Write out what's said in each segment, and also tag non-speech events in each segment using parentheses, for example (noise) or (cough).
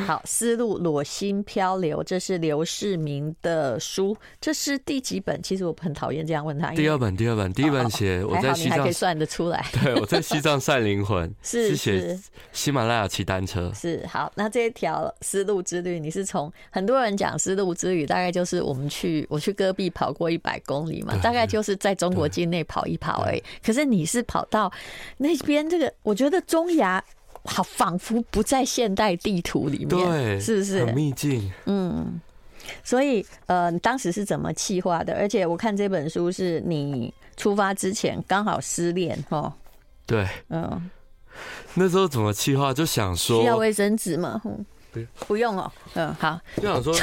好，丝路裸心漂流，这是刘世明的书，这是第几本？其实我很讨厌这样问他。第二本，第二本，第一本写我在西藏，还可以算得出来。(laughs) 对，我在西藏晒灵魂，(laughs) 是写喜马拉雅骑单车。是好，那这一条丝路之旅，你是从很多人讲丝路之旅，大概就是我们去我去戈壁跑过一百公里嘛，大概就是在中国境内跑一跑而已。可是你是跑到那边，这个我觉得中亚。好，仿佛不在现代地图里面，对，是不是很秘境？嗯，所以呃，你当时是怎么气化的？而且我看这本书是你出发之前刚好失恋哦。对，嗯，那时候怎么气化？就想说需要卫生纸吗？嗯，不不用哦。嗯，好，就想说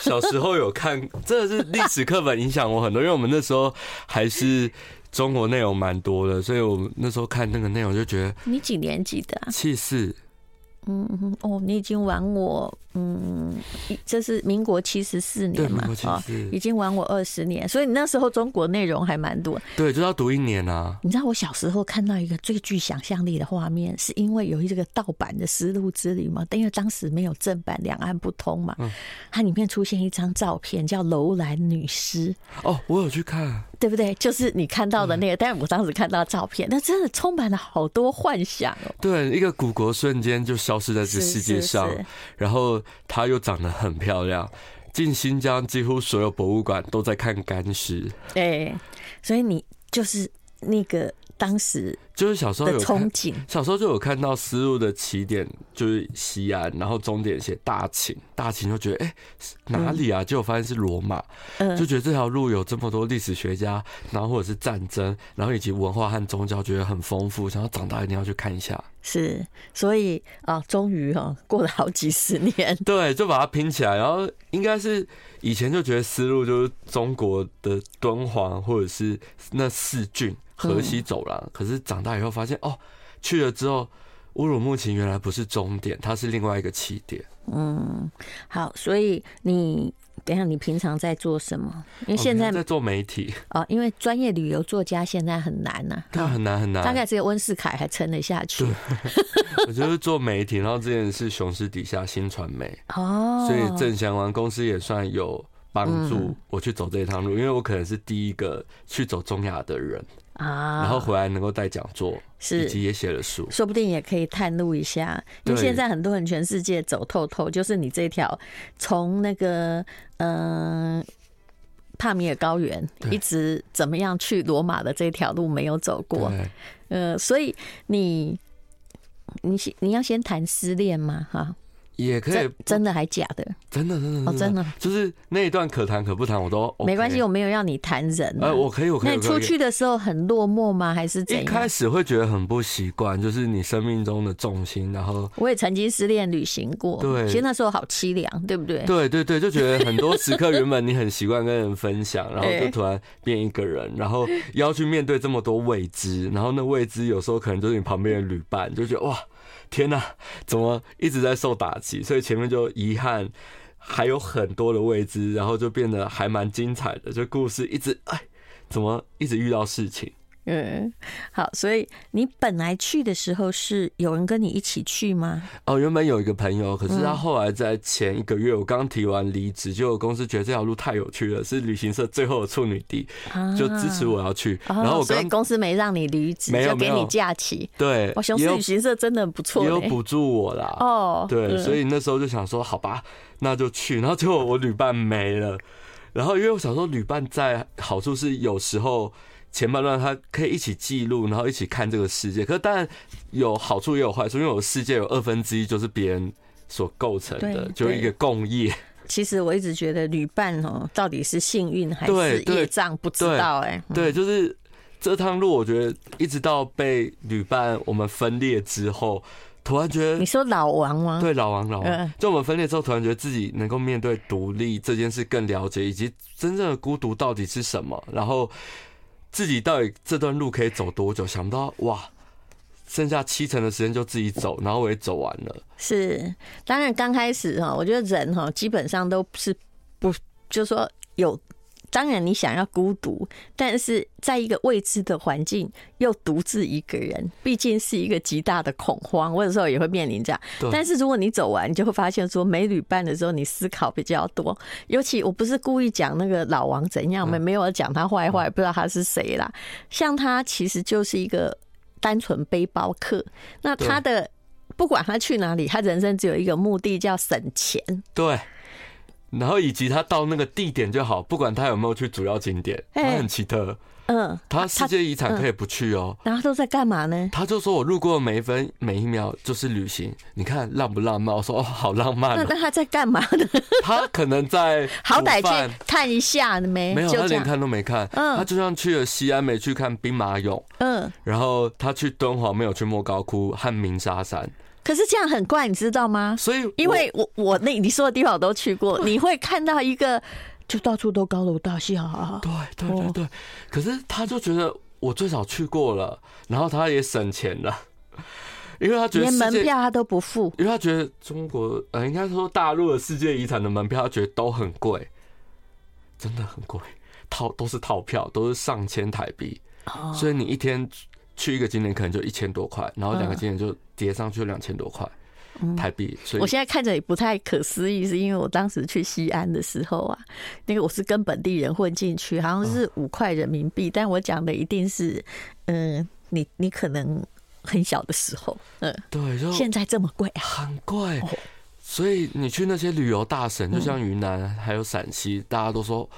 小时候有看，(laughs) 真的是历史课本影响我很多，因为我们那时候还是。中国内容蛮多的，所以我那时候看那个内容就觉得。你几年级的啊？七四。嗯哦，你已经玩我，嗯，这是民国七十四年嘛，哦，已经玩我二十年，所以你那时候中国内容还蛮多。对，就要读一年啊。你知道我小时候看到一个最具想象力的画面，是因为有一这个盗版的《丝路之旅》嘛，但因为当时没有正版，两岸不通嘛，嗯，它里面出现一张照片，叫楼兰女尸。哦，我有去看。对不对？就是你看到的那个，但是我当时看到照片，那真的充满了好多幻想哦。对，一个古国瞬间就消失在这世界上，是是是，然后她又长得很漂亮。进新疆，几乎所有博物馆都在看干尸。对，所以你就是那个。当时就是小时候有憧憬，小时候就有看到丝路的起点就是西安，然后终点写大秦，大秦就觉得哎、欸、哪里啊？结果发现是罗马，就觉得这条路有这么多历史学家，然后或者是战争，然后以及文化和宗教，觉得很丰富，想要长大一定要去看一下。是，所以啊，终于哈过了好几十年，(laughs) 对，就把它拼起来。然后应该是以前就觉得丝路就是中国的敦煌，或者是那四郡。河西走廊，可是长大以后发现哦，去了之后，乌鲁木齐原来不是终点，它是另外一个起点。嗯，好，所以你等一下，你平常在做什么？因为现在在做媒体哦，因为专业旅游作家现在很难呐，那，很难很难，大概只有温世凯还撑得下去。(laughs) 我就是做媒体，然后之前是雄狮底下新传媒哦，所以郑祥王公司也算有帮助我去走这一趟路，因为我可能是第一个去走中亚的人。啊，然后回来能够带讲座，是。以及也写了书，说不定也可以探路一下。因为现在很多人全世界走透透，就是你这条从那个嗯、呃、帕米尔高原一直怎么样去罗马的这条路没有走过，呃，所以你你你要先谈失恋嘛？哈。也可以，真的还假的？真的，真的，哦，真的，就是那一段可谈可不谈，我都、OK、没关系，我没有要你谈人。呃，我可以，我可以。那你出去的时候很落寞吗？还是怎样？一开始会觉得很不习惯，就是你生命中的重心。然后我也曾经失恋旅行过，对，其实那时候好凄凉，对不对？对对对，就觉得很多时刻原本你很习惯跟人分享，(laughs) 然后就突然变一个人，然后要去面对这么多未知，然后那未知有时候可能就是你旁边的旅伴，就觉得哇。天呐，怎么一直在受打击？所以前面就遗憾，还有很多的未知，然后就变得还蛮精彩的。就故事一直哎，怎么一直遇到事情？嗯，好，所以你本来去的时候是有人跟你一起去吗？哦，原本有一个朋友，可是他后来在前一个月，我刚提完离职，结果公司觉得这条路太有趣了，是旅行社最后的处女地，就支持我要去。然后我所以公司没让你离职，没有给你假期。对，我雄狮旅行社真的很不错，也有补助我啦。哦，对，所以那时候就想说，好吧，那就去。然后结果我旅伴没了，然后因为我想说，旅伴在好处是有时候。前半段他可以一起记录，然后一起看这个世界。可是当然有好处也有坏处，因为我的世界有二分之一就是别人所构成的，就是一个共业。其实我一直觉得旅伴哦，到底是幸运还是业障，不知道哎。对，就是这趟路，我觉得一直到被旅伴我们分裂之后，突然觉得你说老王吗？对，老王，老王。就我们分裂之后，突然觉得自己能够面对独立这件事更了解，以及真正的孤独到底是什么，然后。自己到底这段路可以走多久？想不到哇，剩下七成的时间就自己走，然后我也走完了。是，当然刚开始哈，我觉得人哈基本上都是不，就是说有当然你想要孤独，但是在一个未知的环境又独自一个人，毕竟是一个极大的恐慌。我有时候也会面临这样。但是如果你走完，你就会发现说没旅伴的时候，你思考比较多。尤其我不是故意讲那个老王怎样，没没有讲他坏话，不知道他是谁啦。像他其实就是一个单纯背包客，那他的不管他去哪里，他人生只有一个目的，叫省钱。对。然后以及他到那个地点就好，不管他有没有去主要景点，他很奇特。嗯，他世界遗产可以不去哦。然后都在干嘛呢？他就说：“我路过每一分每一秒就是旅行。”你看浪不浪漫？我说：“哦，好浪漫。”那那他在干嘛呢？他可能在好歹去看一下没？没有，他连看都没看。嗯，他就像去了西安没去看兵马俑。嗯，然后他去敦煌没有去莫高窟和鸣沙山。可是这样很怪，你知道吗？所以，因为我我那你说的地方我都去过，你会看到一个就到处都高楼大厦啊。对对对对。可是他就觉得我最少去过了，然后他也省钱了，(laughs) 因为他觉得连门票他都不付，因为他觉得中国呃应该说大陆的世界遗产的门票他觉得都很贵，真的很贵，套都是套票，都是上千台币，所以你一天。去一个景点可能就一千多块，然后两个景点就叠上去两千多块台币。所以我现在看着也不太可思议，是因为我当时去西安的时候啊，那个我是跟本地人混进去，好像是五块人民币，但我讲的一定是，嗯，你你可能很小的时候，嗯，对，就现在这么贵啊，很贵。所以你去那些旅游大省，就像云南还有陕西，大家都说。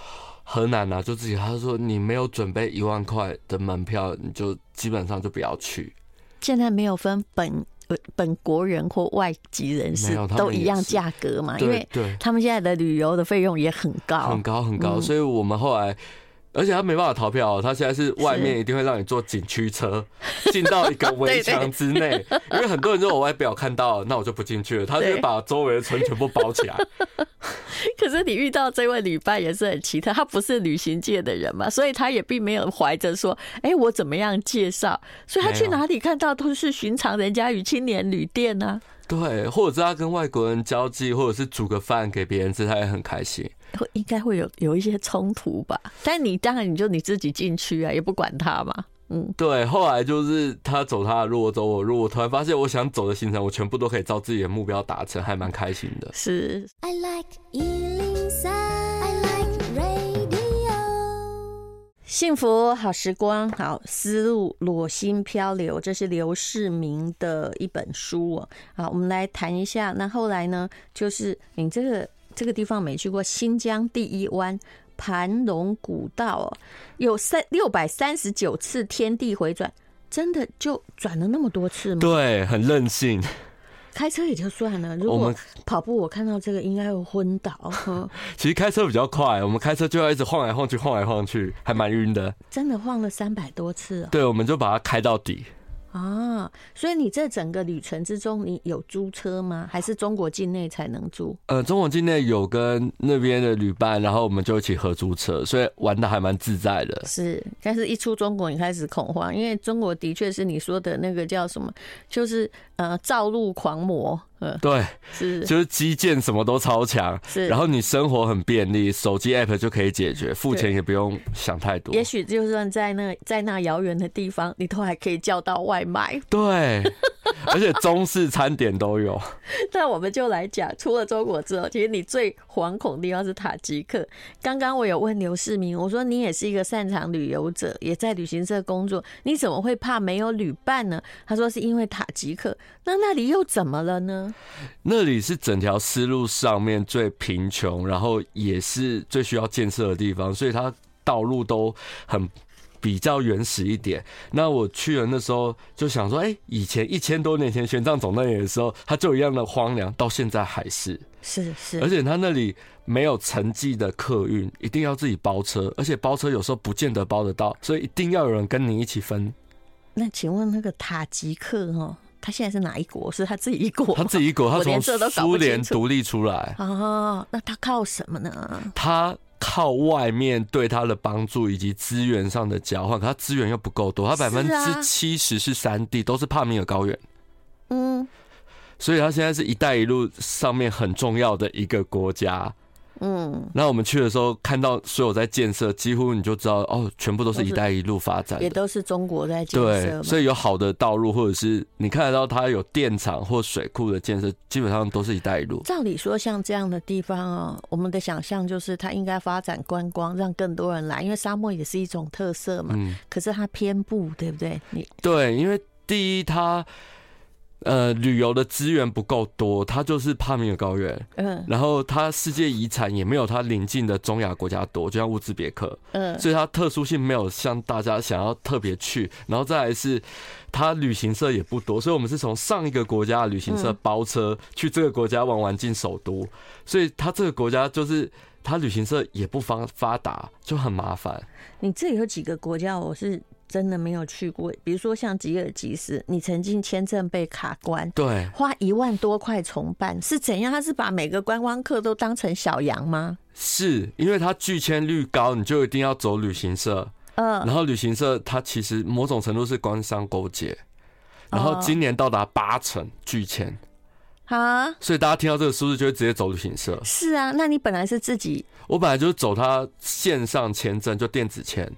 河南啊，就自己他说，你没有准备一万块的门票，你就基本上就不要去。现在没有分本本国人或外籍人士，都一样价格嘛？因为他们现在的旅游的费用也很高，很高很高，所以我们后来。而且他没办法逃票，他现在是外面一定会让你坐景区车进到一个围墙之内，(laughs) 因为很多人说我外表看到，那我就不进去了。他就把周围的村全部包起来。(laughs) 可是你遇到这位旅伴也是很奇特，他不是旅行界的人嘛，所以他也并没有怀着说，哎，我怎么样介绍？所以他去哪里看到都是寻常人家与青年旅店呢？对，或者是他跟外国人交际，或者是煮个饭给别人吃，他也很开心。会应该会有有一些冲突吧，但你当然你就你自己进去啊，也不管他嘛。嗯，对。后来就是他走他的路，我走我路。我突然发现，我想走的行程，我全部都可以照自己的目标达成，还蛮开心的。是。I like 103, I like radio。幸福好时光，好思路裸心漂流，这是刘世明的一本书哦。好，我们来谈一下。那后来呢，就是你这个。这个地方没去过，新疆第一湾盘龙古道哦，有三六百三十九次天地回转，真的就转了那么多次吗？对，很任性。开车也就算了，如果跑步，我看到这个应该会昏倒。(laughs) 其实开车比较快，我们开车就要一直晃来晃去，晃来晃去，还蛮晕的。真的晃了三百多次哦。对，我们就把它开到底。啊，所以你这整个旅程之中，你有租车吗？还是中国境内才能租？呃，中国境内有跟那边的旅伴，然后我们就一起合租车，所以玩的还蛮自在的。是，但是一出中国，你开始恐慌，因为中国的确是你说的那个叫什么，就是呃，造路狂魔。对，是，就是基建什么都超强，是，然后你生活很便利，手机 app 就可以解决，付钱也不用想太多。也许就算在那在那遥远的地方，你都还可以叫到外卖。对，而且中式餐点都有。(laughs) 那我们就来讲，除了中国之后，其实你最惶恐的地方是塔吉克。刚刚我有问刘世明，我说你也是一个擅长旅游者，也在旅行社工作，你怎么会怕没有旅伴呢？他说是因为塔吉克。那那里又怎么了呢？那里是整条丝路上面最贫穷，然后也是最需要建设的地方，所以它道路都很比较原始一点。那我去了那时候就想说，哎，以前一千多年前玄奘走那里的时候，它就一样的荒凉，到现在还是是是。而且它那里没有城际的客运，一定要自己包车，而且包车有时候不见得包得到，所以一定要有人跟你一起分。那请问那个塔吉克哈？他现在是哪一国？是他自己一国？他自己一国，(laughs) 他从苏联独立出来。哦，那他靠什么呢？他靠外面对他的帮助以及资源上的交换，可他资源又不够多，他百分之七十是山地，都是帕米尔高原。嗯，所以他现在是一带一路上面很重要的一个国家。嗯，那我们去的时候看到所有在建设，几乎你就知道哦，全部都是一带一路发展，也都是中国在建设。对，所以有好的道路，或者是你看得到它有电厂或水库的建设，基本上都是一带一路。照理说，像这样的地方哦，我们的想象就是它应该发展观光，让更多人来，因为沙漠也是一种特色嘛。嗯。可是它偏不，对不对？你对，因为第一它。呃，旅游的资源不够多，它就是帕米尔高原，嗯，然后它世界遗产也没有它邻近的中亚国家多，就像乌兹别克，嗯，所以它特殊性没有像大家想要特别去，然后再来是它旅行社也不多，所以我们是从上一个国家的旅行社包车去这个国家玩玩进首都，所以它这个国家就是它旅行社也不发发达，就很麻烦。你这里有几个国家？我是。真的没有去过，比如说像吉尔吉斯，你曾经签证被卡关，对，花一万多块重办是怎样？他是把每个观光客都当成小羊吗？是因为他拒签率高，你就一定要走旅行社，嗯，然后旅行社它其实某种程度是官商勾结，然后今年到达八成拒签，啊，所以大家听到这个数字就会直接走旅行社。是啊，那你本来是自己，我本来就是走他线上签证，就电子签。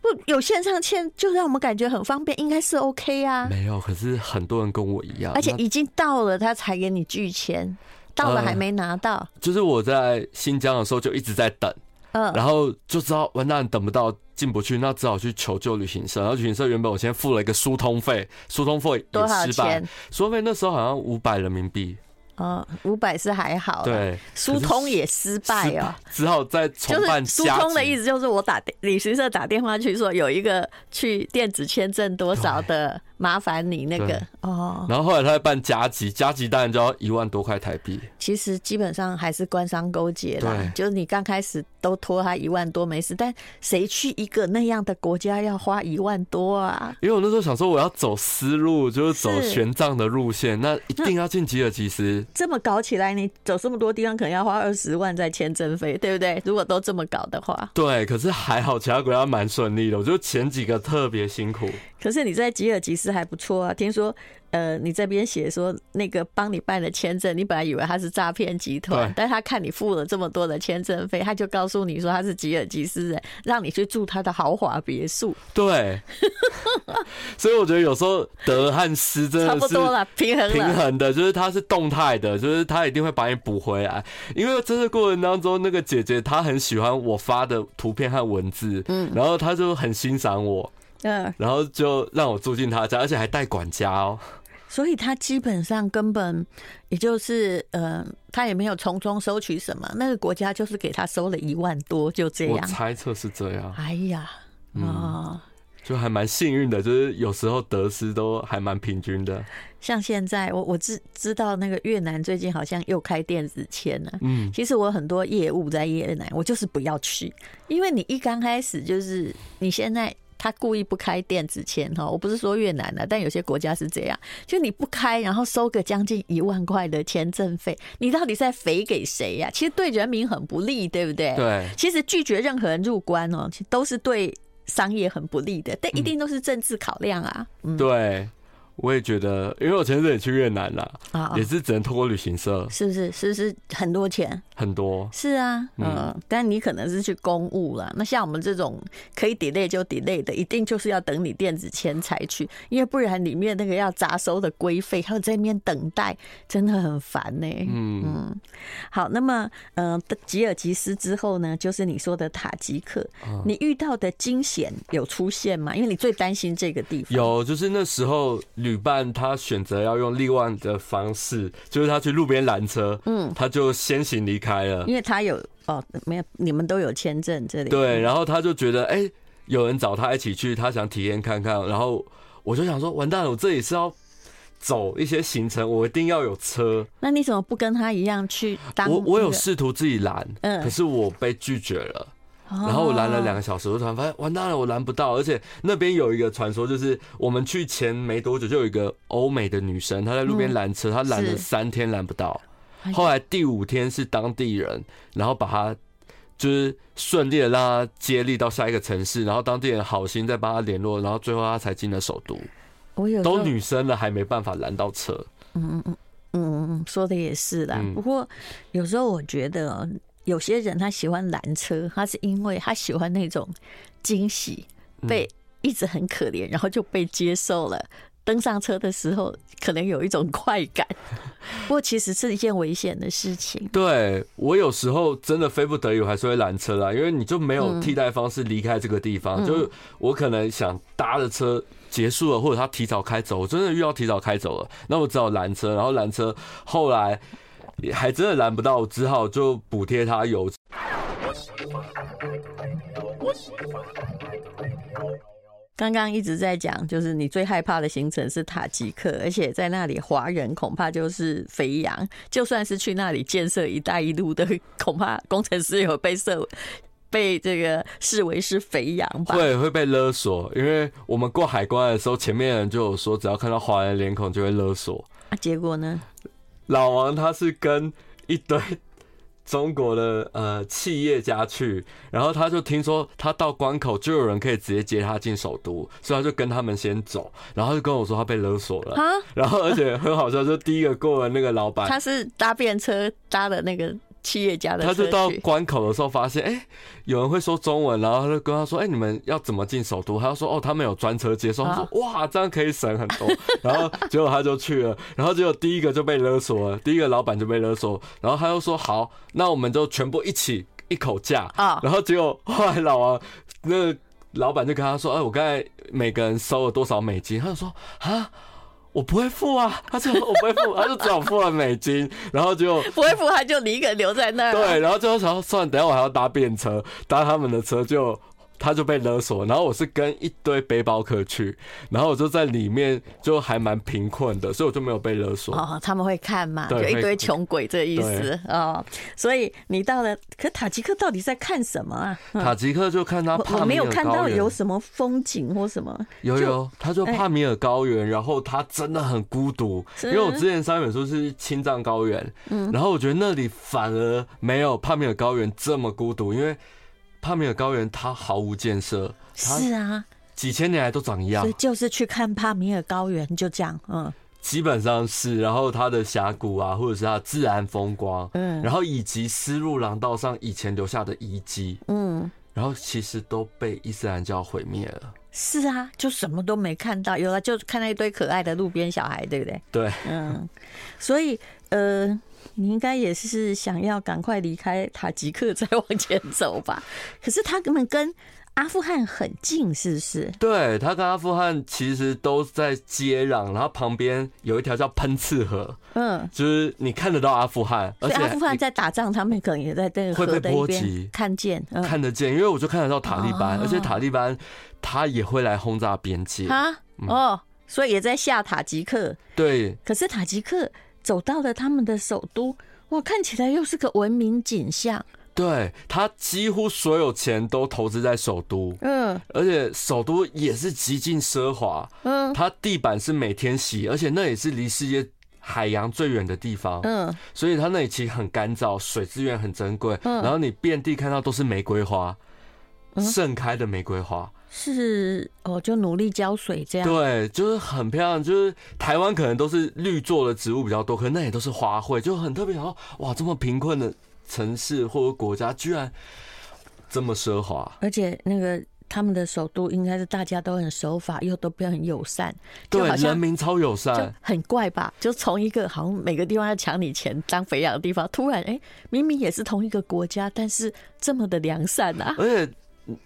不有线上签，就让我们感觉很方便，应该是 OK 啊。没有，可是很多人跟我一样，而且已经到了，他才给你拒签，到了还没拿到。呃，就是我在新疆的时候就一直在等，嗯，然后就知道完蛋等不到，进不去，那只好去求救旅行社。然后旅行社原本我先付了一个疏通费，疏通费也失败，多少钱？疏通费那时候好像五百人民币。哦，五百是还好，对，疏通也失败哦，(laughs) 只好再重办。就是疏通的意思就是我打旅行社打电话去说有一个去电子签证多少的。麻烦你那个哦，然后后来他在办加急，加急当然就要一万多块台币。其实基本上还是官商勾结啦，就是你刚开始都拖他一万多没事，但谁去一个那样的国家要花一万多啊？因为我那时候想说我要走丝路，就是走玄奘的路线，那一定要进吉尔吉斯。这么搞起来，你走这么多地方可能要花二十万在签证费，对不对？如果都这么搞的话，对。可是还好，其他国家蛮顺利的，我觉得前几个特别辛苦。可是你在吉尔吉斯还不错啊，听说，呃，你这边写说那个帮你办的签证，你本来以为他是诈骗集团，但他看你付了这么多的签证费，他就告诉你说他是吉尔吉斯人，让你去住他的豪华别墅。(laughs) 对，所以我觉得有时候得和失真的是差不多了，平衡平衡的，就是他是动态的，就是他一定会把你补回来。因为这个过程当中，那个姐姐她很喜欢我发的图片和文字，嗯，然后她就很欣赏我。嗯，然后就让我住进他家，而且还带管家哦。所以他基本上根本也就是，呃，他也没有从中收取什么。那个国家就是给他收了一万多，就这样。我猜测是这样。哎呀，啊、哦，就还蛮幸运的，就是有时候得失都还蛮平均的。像现在，我我知知道那个越南最近好像又开电子签了。嗯，其实我很多业务在越南，我就是不要去，因为你一刚开始就是你现在。他故意不开电子签哈，我不是说越南的，但有些国家是这样，就你不开，然后收个将近一万块的签证费，你到底在肥给谁呀？其实对人民很不利，对不对？对。其实拒绝任何人入关哦，其实都是对商业很不利的，但一定都是政治考量啊。嗯，对。我也觉得，因为我前阵子也去越南了，啊，也是只能通过旅行社，是不是？是不是很多钱？很多。是啊，嗯，但你可能是去公务了。那像我们这种可以 delay 就 delay 的，一定就是要等你电子签才去，因为不然里面那个要杂收的规费，还有在那边等待，真的很烦呢。嗯嗯。好，那么呃，吉尔吉斯之后呢，就是你说的塔吉克，你遇到的惊险有出现吗？因为你最担心这个地方。有，就是那时候。旅伴他选择要用另外的方式，就是他去路边拦车，嗯，他就先行离开了，因为他有哦，没有，你们都有签证这里，对，然后他就觉得，哎、欸，有人找他一起去，他想体验看看，然后我就想说，完蛋了，我这里是要走一些行程，我一定要有车，那你怎么不跟他一样去？我我有试图自己拦，嗯，可是我被拒绝了。然后我拦了两个小时，我突然发现完蛋了，我拦不到，而且那边有一个传说，就是我们去前没多久，就有一个欧美的女生，她在路边拦车，她拦了三天拦不到，后来第五天是当地人，然后把她就是顺利的让她接力到下一个城市，然后当地人好心再帮她联络，然后最后她才进了首都。我有都女生了，还没办法拦到车。嗯嗯嗯嗯嗯，说的也是啦。不过有时候我觉得。有些人他喜欢拦车，他是因为他喜欢那种惊喜，被一直很可怜，然后就被接受了。登上车的时候，可能有一种快感，(laughs) 不过其实是一件危险的事情。对，我有时候真的非不得已，我还是会拦车啦，因为你就没有替代方式离开这个地方。嗯、就我可能想搭的车结束了，或者他提早开走，我真的遇到提早开走了，那我只好拦车。然后拦车，后来还真的拦不到，只好就补贴他油。刚刚一直在讲，就是你最害怕的行程是塔吉克，而且在那里华人恐怕就是肥羊。就算是去那里建设“一带一路”的，恐怕工程师也会被设被这个视为是肥羊吧？会会被勒索，因为我们过海关的时候，前面人就有说，只要看到华人脸孔就会勒索。啊，结果呢？老王他是跟一堆。中国的呃企业家去，然后他就听说他到关口就有人可以直接接他进首都，所以他就跟他们先走，然后就跟我说他被勒索了，(laughs) 然后而且很好笑，就第一个过了那个老板，他是搭便车搭的那个。企业家的，他就到关口的时候发现，哎、欸，有人会说中文，然后他就跟他说，哎、欸，你们要怎么进首都？他就说，哦，他们有专车接送。他说，哇，这样可以省很多。然后结果他就去了，然后结果第一个就被勒索了，第一个老板就被勒索。然后他又说，好，那我们就全部一起一口价啊。然后结果后来老王那个老板就跟他说，哎，我刚才每个人收了多少美金？他就说，啊。我不会付啊，他就说我不会付，他就只好付了美金，(laughs) 然后就不会付，他就你一个人留在那儿。对，然后最后想说算了，等下我还要搭便车，搭他们的车就。他就被勒索，然后我是跟一堆背包客去，然后我就在里面就还蛮贫困的，所以我就没有被勒索。哦，他们会看嘛？就一堆穷鬼这个意思哦。所以你到了，可塔吉克到底在看什么啊？嗯、塔吉克就看他帕米尔高原。我没有看到有什么风景或什么。有有，他就帕米尔高原，然后他真的很孤独，因为我之前三本书是青藏高原，嗯，然后我觉得那里反而没有帕米尔高原这么孤独，因为。帕米尔高原它毫无建设，是啊，几千年来都长一样，所以就是去看帕米尔高原，就这样，嗯，基本上是，然后它的峡谷啊，或者是它自然风光，嗯，然后以及丝路廊道上以前留下的遗迹，嗯，然后其实都被伊斯兰教毁灭了，是啊，就什么都没看到，有了就看到一堆可爱的路边小孩，对不对？对，嗯，所以呃。你应该也是想要赶快离开塔吉克再往前走吧？(laughs) 可是他根本跟阿富汗很近，是不是？对，他跟阿富汗其实都在接壤，然后旁边有一条叫喷刺河，嗯，就是你看得到阿富汗，而且阿富汗在打仗，他们可能也在这个河的一边看见，看得见，因为我就看得到塔利班，而且塔利班他也会来轰炸边界啊，哦，所以也在下塔吉克。对，可是塔吉克。走到了他们的首都，哇，看起来又是个文明景象。对，他几乎所有钱都投资在首都，嗯，而且首都也是极尽奢华，嗯，它地板是每天洗，而且那也是离世界海洋最远的地方，嗯，所以它那里其实很干燥，水资源很珍贵，嗯，然后你遍地看到都是玫瑰花，盛开的玫瑰花。是哦，就努力浇水这样。对，就是很漂亮。就是台湾可能都是绿做的植物比较多，可是那也都是花卉，就很特别。然后哇，这么贫困的城市或者国家，居然这么奢华。而且那个他们的首都应该是大家都很守法，又都比较很友善。对，人民超友善，很怪吧？就从一个好像每个地方要抢你钱当肥羊的地方，突然哎、欸，明明也是同一个国家，但是这么的良善啊！而且。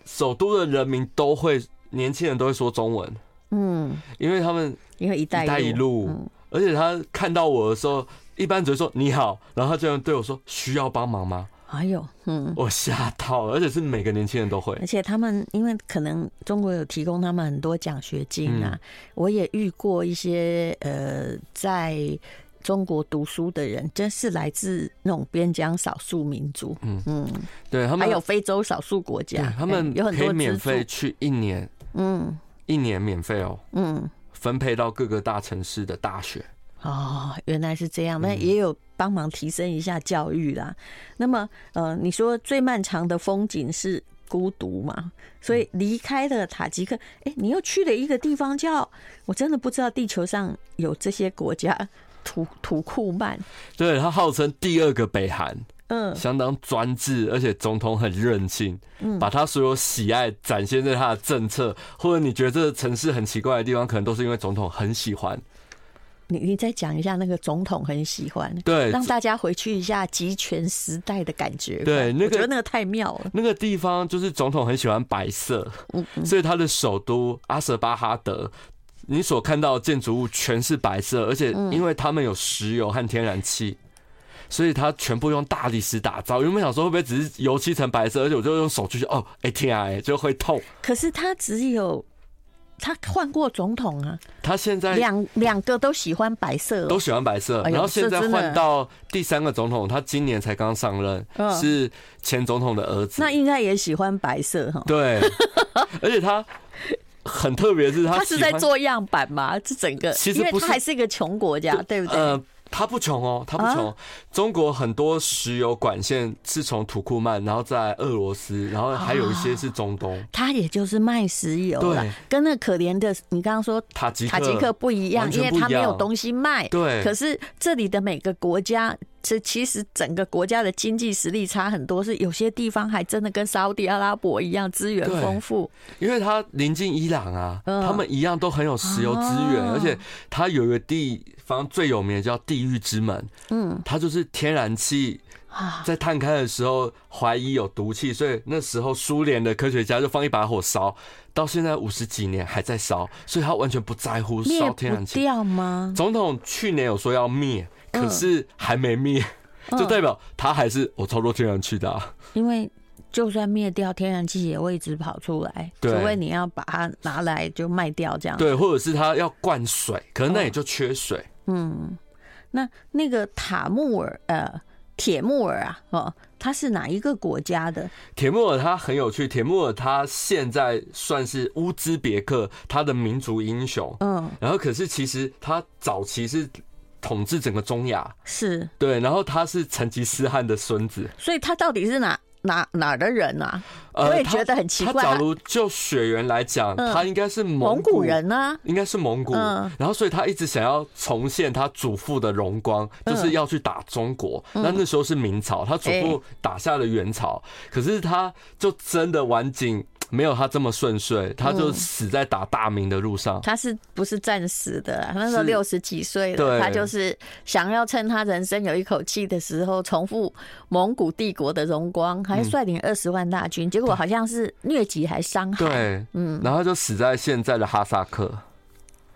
首都的人民都会，年轻人都会说中文，嗯，因为他们因为一带一路，而且他看到我的时候，一般只会说你好，然后他就对我说需要帮忙吗？哎呦，嗯，我吓到了，而且是每个年轻人都会，而且他们因为可能中国有提供他们很多奖学金啊，我也遇过一些呃在。中国读书的人真是来自那种边疆少数民族，嗯。嗯，对他们还有非洲少数国家，他们有很多免费去一年，嗯，一年免费哦，嗯，分配到各个大城市的大学。哦，原来是这样，那也有帮忙提升一下教育啦。那么，呃，你说最漫长的风景是孤独嘛？所以离开了塔吉克，哎，你又去了一个地方叫，我真的不知道地球上有这些国家。土土库曼，对，他号称第二个北韩，嗯，相当专制，而且总统很任性，嗯，把他所有喜爱展现在他的政策，或者你觉得这个城市很奇怪的地方，可能都是因为总统很喜欢。你你再讲一下那个总统很喜欢，对，让大家回去一下集权时代的感觉。对，那个我觉得那个太妙了。那个地方就是总统很喜欢白色，嗯嗯，所以他的首都阿什巴哈德，你所看到的建筑物全是白色，而且因为他们有石油和天然气，所以他全部用大理石打造。原本想说会不会只是油漆成白色，而且我就用手去哦，哎天啊，就会痛。可是他只有。他换过总统啊，他现在两两个都喜欢白色，都喜欢白色。然后现在换到第三个总统，他今年才刚上任，是前总统的儿子，那应该也喜欢白色哈。对，(laughs) 而且他很特别，是他他是在做样板嘛？这整个其实因为他还是一个穷国家，对不对？呃他不穷哦，他不穷。啊、中国很多石油管线是从土库曼，然后在俄罗斯，然后还有一些是中东。他也就是卖石油了，对跟那可怜的你刚刚说塔吉塔吉克不一样，因为他没有东西卖。对，可是这里的每个国家。这其实整个国家的经济实力差很多，是有些地方还真的跟沙乌地阿拉伯一样资源丰富。因为它临近伊朗啊，他们一样都很有石油资源，而且它有一个地方最有名的叫地狱之门，嗯，它就是天然气在探开的时候怀疑有毒气，所以那时候苏联的科学家就放一把火烧，到现在五十几年还在烧，所以他完全不在乎烧天然气。掉吗？总统去年有说要灭。可是还没灭，就代表它还是我操作天然气的啊。因为就算灭掉，天然气也会一直跑出来，除非你要把它拿来就卖掉这样。对，或者是它要灌水，可能那也就缺水。嗯，那那个塔木尔呃铁木尔啊，哦，它是哪一个国家的？铁木尔它很有趣，铁木尔它现在算是乌兹别克它的民族英雄。嗯，然后可是其实它早期是。统治整个中亚是对，然后他是成吉思汗的孙子，所以他到底是哪哪哪儿的人啊？呃、我也觉得很奇怪。假如就血缘来讲，嗯、他应该是蒙古人啊，应该是蒙古。嗯、然后，所以他一直想要重现他祖父的荣光，就是要去打中国。嗯、那那时候是明朝，他祖父打下了元朝，欸、可是他就真的晚景。没有他这么顺遂，他就死在打大明的路上。嗯、他是不是战死的？那时候六十几岁了，他就是想要趁他人生有一口气的时候，重复蒙古帝国的荣光，还率领二十万大军，结果好像是疟疾还伤害。对，嗯，然后就死在现在的哈萨克，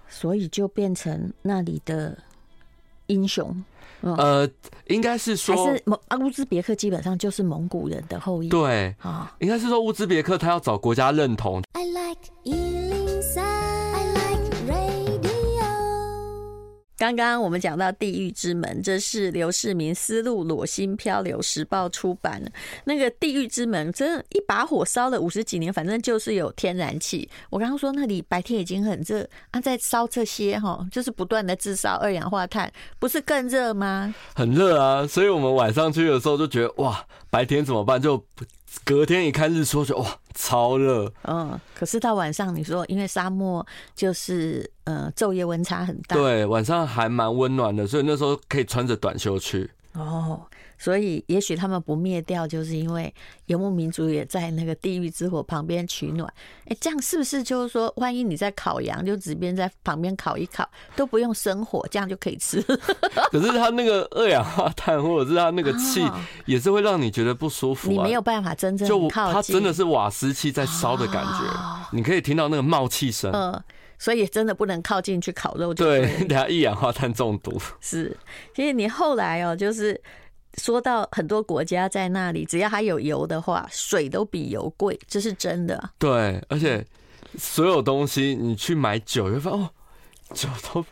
所以就变成那里的英雄。呃，应该是说，还是蒙啊乌兹别克基本上就是蒙古人的后裔。对啊，应该是说乌兹别克他要找国家认同。I like 刚刚我们讲到《地狱之门》，这是刘世民思路裸心漂流时报出版的。那个《地狱之门》真，一把火烧了五十几年，反正就是有天然气。我刚刚说那里白天已经很热，啊，在烧这些哈，就是不断的制造二氧化碳，不是更热吗？很热啊，所以我们晚上去的时候就觉得哇，白天怎么办？就隔天一看日出就哇。超热，嗯，可是到晚上，你说因为沙漠就是呃昼夜温差很大，对，晚上还蛮温暖的，所以那时候可以穿着短袖去。哦。所以，也许他们不灭掉，就是因为游牧民族也在那个地狱之火旁边取暖。哎，这样是不是就是说，万一你在烤羊，就只边在旁边烤一烤，都不用生火，这样就可以吃？(laughs) 可是它那个二氧化碳，或者是它那个气，也是会让你觉得不舒服。你没有办法真正就它真的是瓦斯气在烧的感觉，你可以听到那个冒气声。嗯，所以真的不能靠近去烤肉。对，等下一氧化碳中毒。是，其实你后来哦，就是。说到很多国家在那里，只要还有油的话，水都比油贵，这是真的。对，而且所有东西你去买酒，就发现哦，酒都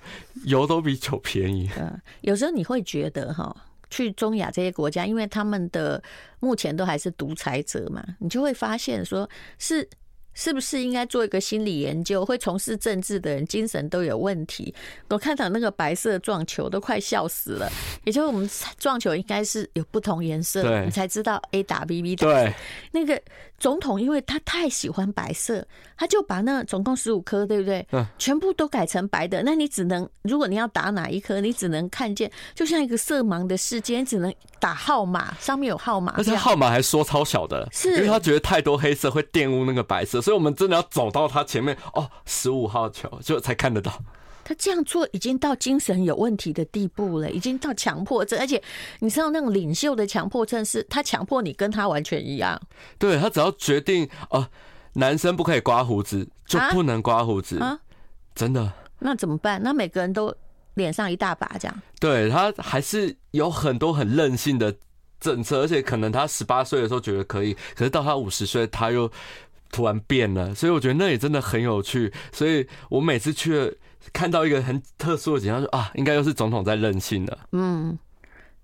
油都比酒便宜。嗯，有时候你会觉得哈，去中亚这些国家，因为他们的目前都还是独裁者嘛，你就会发现说是是不是应该做一个心理研究？会从事政治的人精神都有问题。我看到那个白色撞球都快笑死了。也就是我们撞球应该是有不同颜色，你才知道 A 打 B B 打。对，那个总统因为他太喜欢白色，他就把那总共十五颗，对不对？全部都改成白的。那你只能，如果你要打哪一颗，你只能看见，就像一个色盲的世界，你只能打号码，上面有号码。而且号码还说超小的，是因为他觉得太多黑色会玷污那个白色。所以，我们真的要走到他前面哦，十五号球就才看得到。他这样做已经到精神有问题的地步了，已经到强迫症。而且，你知道那种领袖的强迫症是，他强迫你跟他完全一样。对，他只要决定哦，男生不可以刮胡子，就不能刮胡子啊！真的？那怎么办？那每个人都脸上一大把这样？对，他还是有很多很任性的政策，而且可能他十八岁的时候觉得可以，可是到他五十岁他又。突然变了，所以我觉得那也真的很有趣。所以我每次去了看到一个很特殊的景象，说啊，应该又是总统在任性了。嗯，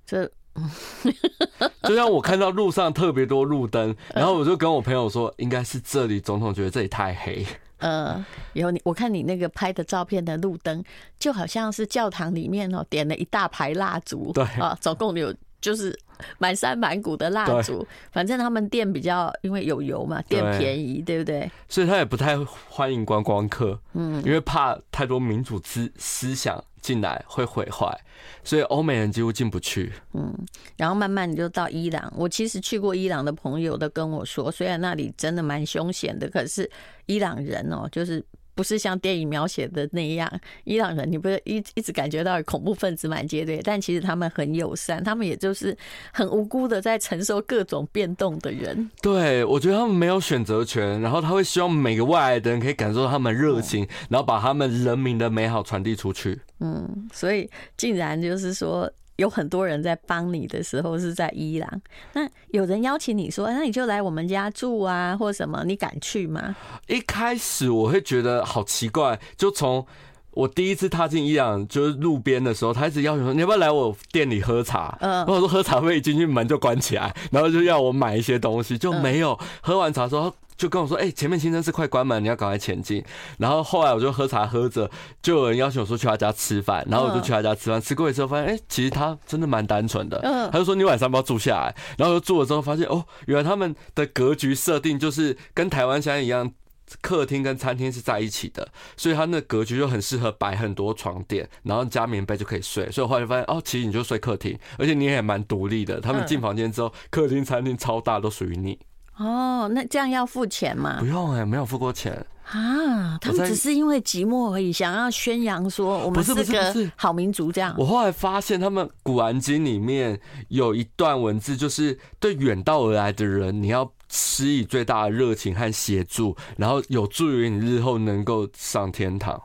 这 (laughs) 就像我看到路上特别多路灯，然后我就跟我朋友说，应该是这里总统觉得这里太黑。呃，有你，我看你那个拍的照片的路灯，就好像是教堂里面哦点了一大排蜡烛。对啊，总共有。就是满山满谷的蜡烛，反正他们店比较因为有油嘛，店便宜，对不对？所以他也不太欢迎观光客，嗯，因为怕太多民主思思想进来会毁坏，所以欧美人几乎进不去。嗯，然后慢慢你就到伊朗，我其实去过伊朗的朋友都跟我说，虽然那里真的蛮凶险的，可是伊朗人哦，就是。不是像电影描写的那样，伊朗人你不是一一直感觉到恐怖分子满街对，但其实他们很友善，他们也就是很无辜的在承受各种变动的人。对，我觉得他们没有选择权，然后他会希望每个外来的人可以感受到他们热情，然后把他们人民的美好传递出去。嗯，所以竟然就是说。有很多人在帮你的时候是在伊朗，那有人邀请你说，那你就来我们家住啊，或什么，你敢去吗？一开始我会觉得好奇怪，就从我第一次踏进伊朗，就是路边的时候，他一直邀请说，你要不要来我店里喝茶？嗯，然后我说喝茶会一进去门就关起来，然后就要我买一些东西，就没有喝完茶之后。就跟我说，哎、欸，前面清真寺快关门，你要赶快前进。然后后来我就喝茶喝着，就有人邀请我说去他家吃饭，然后我就去他家吃饭。吃过一次后发现，哎、欸，其实他真的蛮单纯的。嗯他就说你晚上不要住下来？然后就住了之后发现，哦，原来他们的格局设定就是跟台湾现在一样，客厅跟餐厅是在一起的，所以他那格局就很适合摆很多床垫，然后加棉被就可以睡。所以我后来就发现，哦，其实你就睡客厅，而且你也蛮独立的。他们进房间之后，客厅、餐厅超大，都属于你。哦，那这样要付钱吗？不用哎、欸，没有付过钱啊。他们只是因为寂寞而已，想要宣扬说我们是个好民族。这样，我后来发现他们《古兰经》里面有一段文字，就是对远道而来的人，你要施以最大的热情和协助，然后有助于你日后能够上天堂。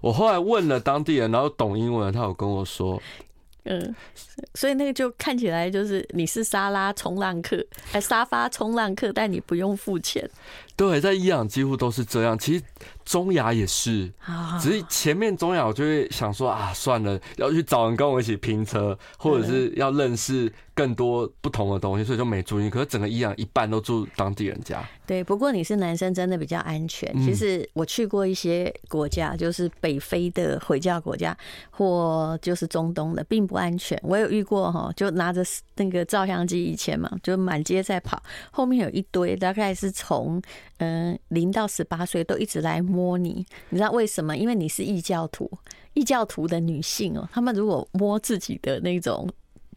我后来问了当地人，然后懂英文，他有跟我说。嗯，所以那个就看起来就是你是沙拉冲浪客，哎，沙发冲浪客，但你不用付钱。对，在伊朗几乎都是这样。其实中亚也是，只是前面中亚我就会想说啊，算了，要去找人跟我一起拼车，或者是要认识更多不同的东西，所以就没注意。可是整个伊朗一半都住当地人家。对，不过你是男生，真的比较安全。其实我去过一些国家，就是北非的回教国家，或就是中东的，并不安全。我有遇过哈，就拿着那个照相机，以前嘛，就满街在跑，后面有一堆，大概是从。嗯，零到十八岁都一直来摸你，你知道为什么？因为你是异教徒，异教徒的女性哦，他们如果摸自己的那种，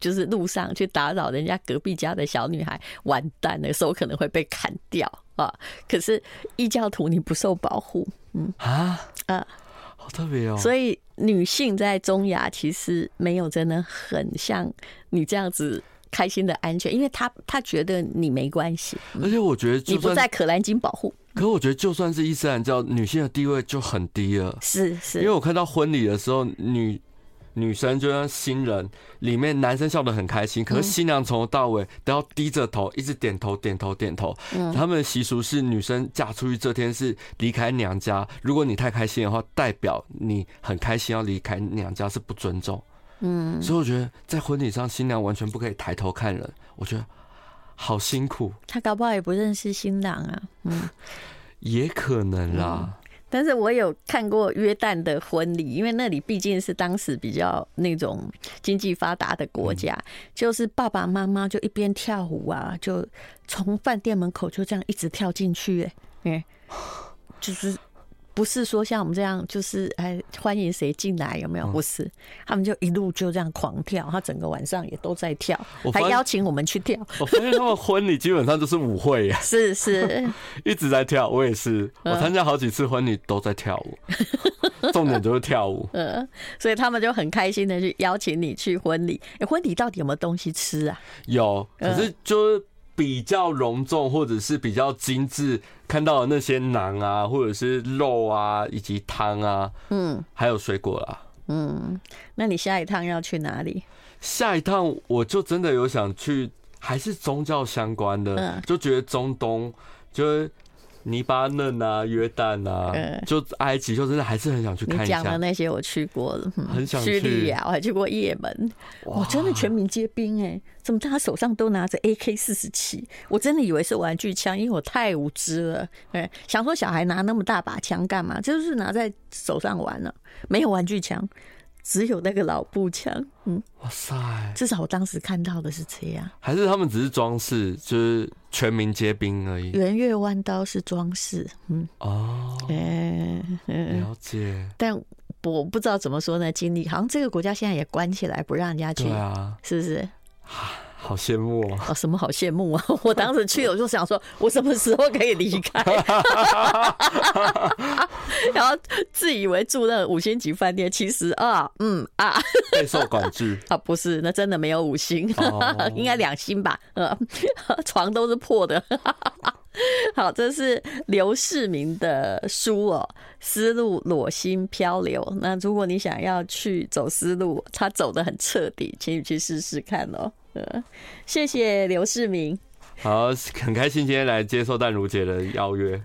就是路上去打扰人家隔壁家的小女孩，完蛋了，手可能会被砍掉啊！可是异教徒你不受保护，嗯啊啊，好特别哦。所以女性在中亚其实没有真的很像你这样子。开心的安全，因为他他觉得你没关系，而且我觉得你不在可兰经保护。可我觉得就算是伊斯兰教，女性的地位就很低了。是是，因为我看到婚礼的时候，女女生就像新人，里面男生笑得很开心，可是新娘从头到尾都要低着头，一直点头点头点头。嗯，他们的习俗是女生嫁出去这天是离开娘家，如果你太开心的话，代表你很开心要离开娘家是不尊重。嗯，所以我觉得在婚礼上，新娘完全不可以抬头看人。我觉得好辛苦。他搞不好也不认识新郎啊，嗯，也可能啦。嗯但是我有看过约旦的婚礼，因为那里毕竟是当时比较那种经济发达的国家，就是爸爸妈妈就一边跳舞啊，就从饭店门口就这样一直跳进去，哎，就是。不是说像我们这样，就是哎，欢迎谁进来有没有？不是，他们就一路就这样狂跳，他整个晚上也都在跳，还邀请我们去跳。我发现他们婚礼基本上就是舞会呀，是是，(laughs) 一直在跳。我也是，我参加好几次婚礼都在跳舞，重点就是跳舞。(laughs) 嗯，所以他们就很开心的去邀请你去婚礼。哎，婚礼到底有没有东西吃啊？有，可是就是。比较隆重或者是比较精致，看到的那些馕啊，或者是肉啊，以及汤啊，嗯，还有水果啦，嗯，那你下一趟要去哪里？下一趟我就真的有想去，还是宗教相关的，就觉得中东就是。黎巴嫩啊，约旦啊，就埃及，就真的还是很想去看一下。讲的那些我去过了，很想去。叙利亚我还去过也门，我真的全民皆兵哎！怎么大家手上都拿着 AK 四十七？我真的以为是玩具枪，因为我太无知了。哎，想说小孩拿那么大把枪干嘛？就是拿在手上玩了，没有玩具枪。只有那个老步枪，嗯，哇塞！至少我当时看到的是这样，还是他们只是装饰，就是全民皆兵而已。圆月弯刀是装饰，嗯，哦，哎，了解。但我不知道怎么说呢，经历好像这个国家现在也关起来，不让人家去，对啊，是不是？好羡慕啊！(laughs) 哦，什么好羡慕啊？(laughs) 我当时去，我就想说，我什么时候可以离开？(laughs) 然后自以为住那个五星级饭店，其实啊，嗯啊，备受管制啊，不是，那真的没有五星，应该两星吧？呃，床都是破的。好，这是刘世明的书哦，《丝路裸心漂流》。那如果你想要去走丝路，他走的很彻底，请你去试试看哦。呃，(laughs) 谢谢刘世明。好，很开心今天来接受淡如姐的邀约。